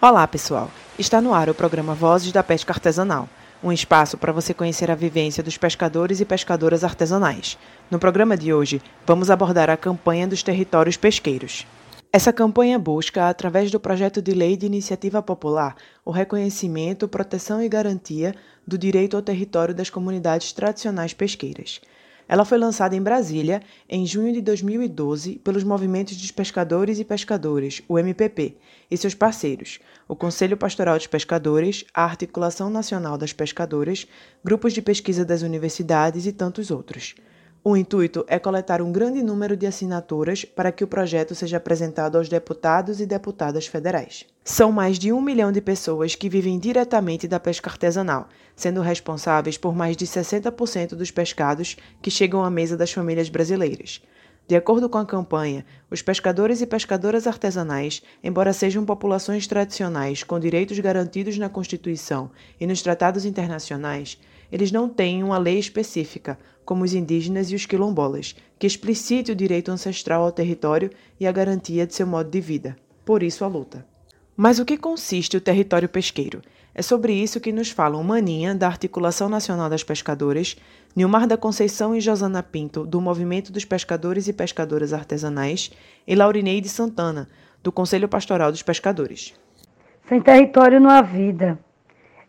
Olá, pessoal! Está no ar o programa Vozes da Pesca Artesanal, um espaço para você conhecer a vivência dos pescadores e pescadoras artesanais. No programa de hoje, vamos abordar a campanha dos territórios pesqueiros. Essa campanha busca, através do projeto de lei de iniciativa popular, o reconhecimento, proteção e garantia do direito ao território das comunidades tradicionais pesqueiras. Ela foi lançada em Brasília em junho de 2012 pelos movimentos dos pescadores e pescadoras, o MPP, e seus parceiros, o Conselho Pastoral dos Pescadores, a Articulação Nacional das Pescadoras, grupos de pesquisa das universidades e tantos outros. O intuito é coletar um grande número de assinaturas para que o projeto seja apresentado aos deputados e deputadas federais. São mais de um milhão de pessoas que vivem diretamente da pesca artesanal, sendo responsáveis por mais de 60% dos pescados que chegam à mesa das famílias brasileiras. De acordo com a campanha, os pescadores e pescadoras artesanais, embora sejam populações tradicionais com direitos garantidos na Constituição e nos tratados internacionais, eles não têm uma lei específica, como os indígenas e os quilombolas, que explicite o direito ancestral ao território e a garantia de seu modo de vida. Por isso a luta. Mas o que consiste o território pesqueiro? É sobre isso que nos falam Maninha, da Articulação Nacional das Pescadoras, Nilmar da Conceição e Josana Pinto, do Movimento dos Pescadores e Pescadoras Artesanais, e Laurineide Santana, do Conselho Pastoral dos Pescadores. Sem território não há vida.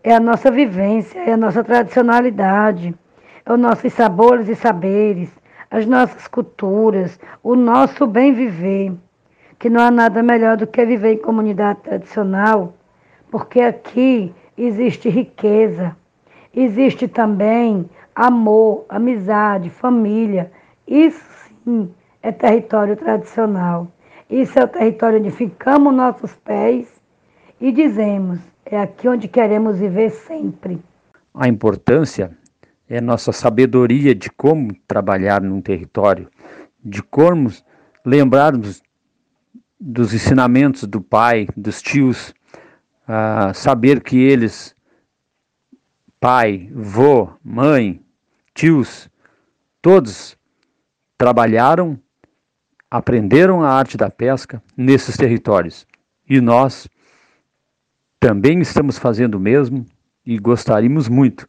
É a nossa vivência, é a nossa tradicionalidade, é os nossos sabores e saberes, as nossas culturas, o nosso bem viver. Que não há nada melhor do que viver em comunidade tradicional, porque aqui existe riqueza, existe também amor, amizade, família. Isso sim é território tradicional. Isso é o território onde ficamos nossos pés e dizemos: é aqui onde queremos viver sempre. A importância é nossa sabedoria de como trabalhar num território, de como lembrarmos dos ensinamentos do pai, dos tios, uh, saber que eles, pai, vô, mãe, tios, todos trabalharam, aprenderam a arte da pesca nesses territórios. E nós também estamos fazendo o mesmo e gostaríamos muito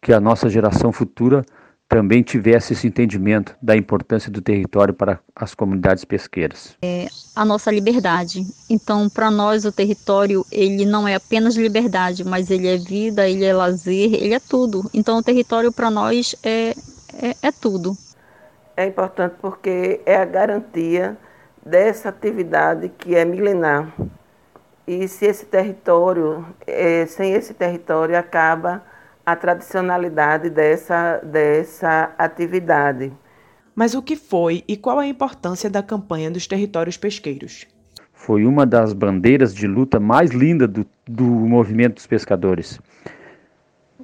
que a nossa geração futura também tivesse esse entendimento da importância do território para as comunidades pesqueiras. É a nossa liberdade. Então, para nós o território ele não é apenas liberdade, mas ele é vida, ele é lazer, ele é tudo. Então, o território para nós é, é, é tudo. É importante porque é a garantia dessa atividade que é milenar e se esse território, é, sem esse território, acaba a tradicionalidade dessa, dessa atividade. Mas o que foi e qual a importância da campanha dos territórios pesqueiros? Foi uma das bandeiras de luta mais linda do, do movimento dos pescadores.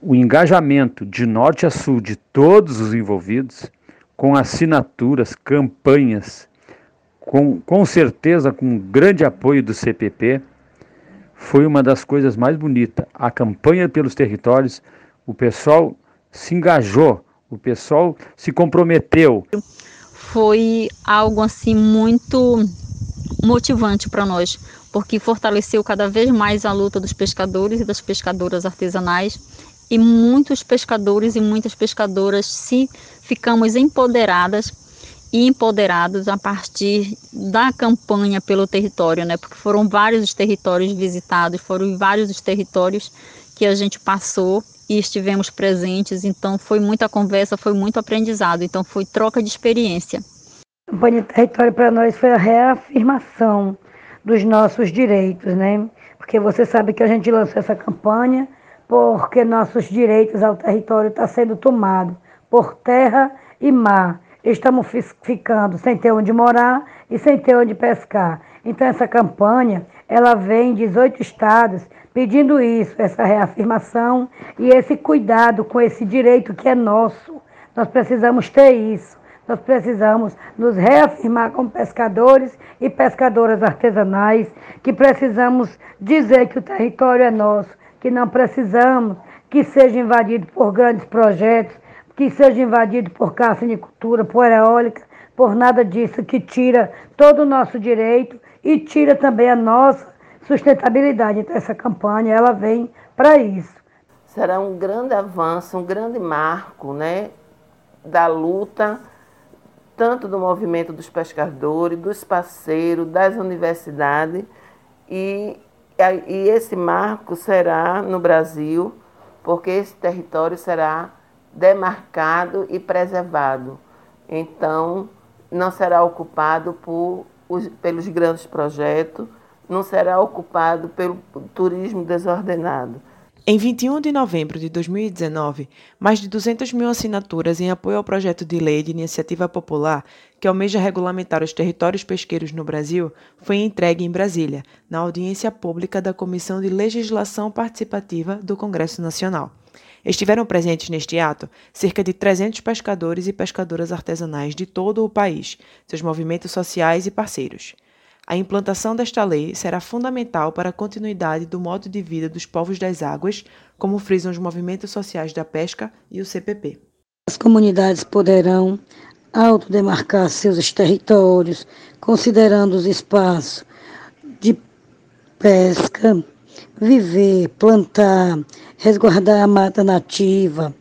O engajamento de norte a sul de todos os envolvidos, com assinaturas, campanhas, com, com certeza com grande apoio do CPP, foi uma das coisas mais bonitas. A campanha pelos territórios, o pessoal se engajou, o pessoal se comprometeu. Foi algo assim muito motivante para nós, porque fortaleceu cada vez mais a luta dos pescadores e das pescadoras artesanais e muitos pescadores e muitas pescadoras se ficamos empoderadas empoderados a partir da campanha pelo território, né? Porque foram vários os territórios visitados, foram vários os territórios que a gente passou e estivemos presentes, então foi muita conversa, foi muito aprendizado, então foi troca de experiência. A campanha território para nós foi a reafirmação dos nossos direitos, né? Porque você sabe que a gente lançou essa campanha porque nossos direitos ao território estão tá sendo tomados por terra e mar estamos ficando sem ter onde morar e sem ter onde pescar. Então essa campanha, ela vem em 18 estados pedindo isso, essa reafirmação e esse cuidado com esse direito que é nosso. Nós precisamos ter isso. Nós precisamos nos reafirmar como pescadores e pescadoras artesanais, que precisamos dizer que o território é nosso, que não precisamos que seja invadido por grandes projetos, que seja invadido por carcinicultura, por eólica, por nada disso, que tira todo o nosso direito e tira também a nossa sustentabilidade. Então essa campanha ela vem para isso. Será um grande avanço, um grande marco, né, da luta tanto do movimento dos pescadores, dos parceiros, das universidades e, e esse marco será no Brasil, porque esse território será demarcado e preservado. Então, não será ocupado por, pelos grandes projetos, não será ocupado pelo turismo desordenado. Em 21 de novembro de 2019, mais de 200 mil assinaturas em apoio ao projeto de lei de iniciativa popular que almeja regulamentar os territórios pesqueiros no Brasil foi entregue em Brasília, na audiência pública da Comissão de Legislação Participativa do Congresso Nacional. Estiveram presentes neste ato cerca de 300 pescadores e pescadoras artesanais de todo o país, seus movimentos sociais e parceiros. A implantação desta lei será fundamental para a continuidade do modo de vida dos povos das águas, como frisam os movimentos sociais da pesca e o CPP. As comunidades poderão autodemarcar seus territórios, considerando os espaços de pesca, viver, plantar, resguardar a mata nativa.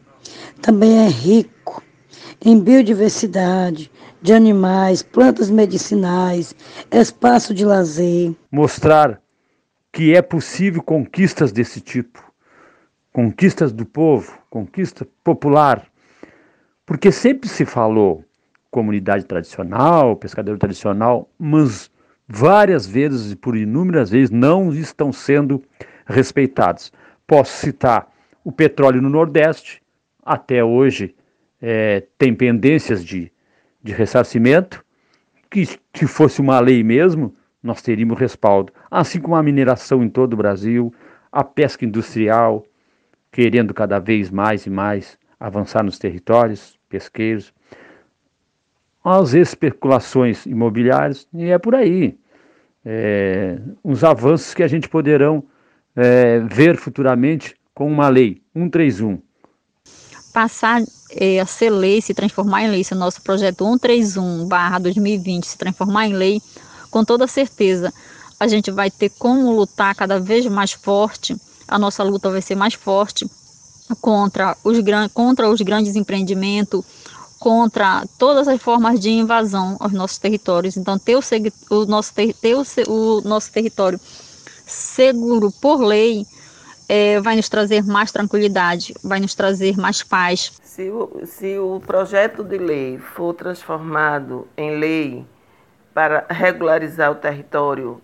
Também é rico em biodiversidade, de animais, plantas medicinais, espaço de lazer. Mostrar que é possível conquistas desse tipo, conquistas do povo, conquista popular, porque sempre se falou comunidade tradicional, pescador tradicional, mas várias vezes e por inúmeras vezes não estão sendo respeitados. Posso citar o petróleo no Nordeste, até hoje é, tem pendências de de ressarcimento, que se fosse uma lei mesmo, nós teríamos respaldo. Assim como a mineração em todo o Brasil, a pesca industrial, querendo cada vez mais e mais avançar nos territórios pesqueiros, as especulações imobiliárias, e é por aí. É, uns avanços que a gente poderão é, ver futuramente com uma lei 131, passar é, a ser lei, se transformar em lei, se o nosso projeto 131/2020 se transformar em lei, com toda certeza a gente vai ter como lutar cada vez mais forte, a nossa luta vai ser mais forte contra os, contra os grandes empreendimentos, contra todas as formas de invasão aos nossos territórios. Então, ter o, o nosso, ter o, o nosso território seguro por lei é, vai nos trazer mais tranquilidade, vai nos trazer mais paz. Se o, se o projeto de lei for transformado em lei para regularizar o território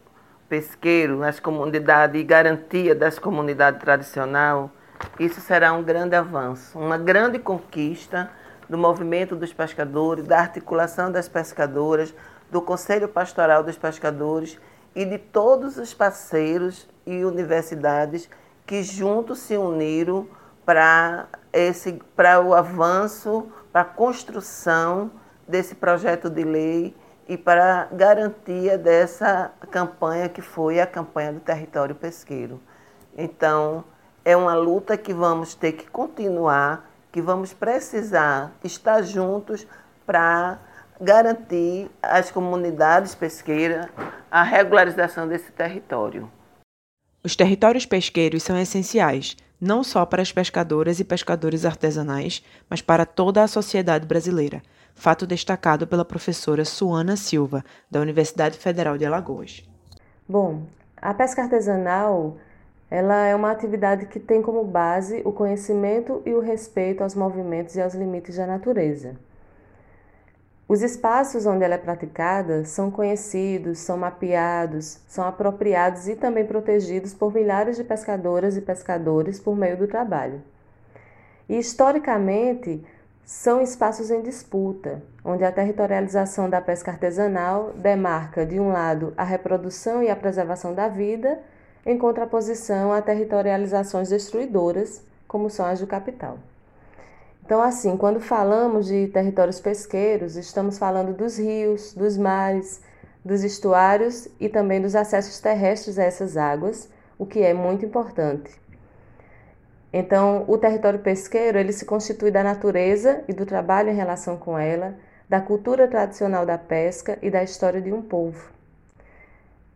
pesqueiro, as comunidades e garantia das comunidades tradicionais, isso será um grande avanço, uma grande conquista do movimento dos pescadores, da articulação das pescadoras, do Conselho Pastoral dos Pescadores e de todos os parceiros e universidades que juntos se uniram para esse para o avanço, para a construção desse projeto de lei e para a garantia dessa campanha que foi a campanha do território pesqueiro. Então, é uma luta que vamos ter que continuar, que vamos precisar estar juntos para garantir às comunidades pesqueiras a regularização desse território. Os territórios pesqueiros são essenciais, não só para as pescadoras e pescadores artesanais, mas para toda a sociedade brasileira. Fato destacado pela professora Suana Silva, da Universidade Federal de Alagoas. Bom, a pesca artesanal ela é uma atividade que tem como base o conhecimento e o respeito aos movimentos e aos limites da natureza. Os espaços onde ela é praticada são conhecidos, são mapeados, são apropriados e também protegidos por milhares de pescadoras e pescadores por meio do trabalho. E historicamente, são espaços em disputa, onde a territorialização da pesca artesanal demarca, de um lado, a reprodução e a preservação da vida, em contraposição a territorializações destruidoras, como são as do capital. Então, assim, quando falamos de territórios pesqueiros, estamos falando dos rios, dos mares, dos estuários e também dos acessos terrestres a essas águas, o que é muito importante. Então, o território pesqueiro, ele se constitui da natureza e do trabalho em relação com ela, da cultura tradicional da pesca e da história de um povo.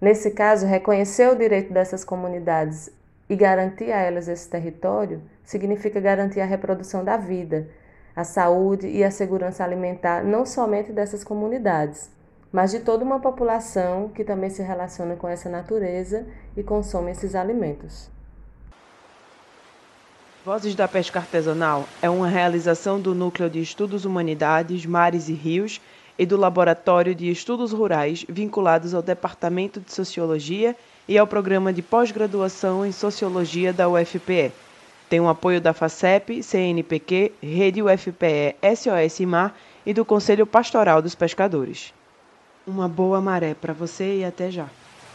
Nesse caso, reconhecer o direito dessas comunidades e garantir a elas esse território significa garantir a reprodução da vida, a saúde e a segurança alimentar não somente dessas comunidades, mas de toda uma população que também se relaciona com essa natureza e consome esses alimentos. Vozes da Pesca Artesanal é uma realização do Núcleo de Estudos Humanidades, Mares e Rios e do Laboratório de Estudos Rurais vinculados ao Departamento de Sociologia e ao Programa de Pós-Graduação em Sociologia da UFPE. Tem o apoio da FACEP, CNPq, Rede UFPE, SOS Mar e do Conselho Pastoral dos Pescadores. Uma boa maré para você e até já.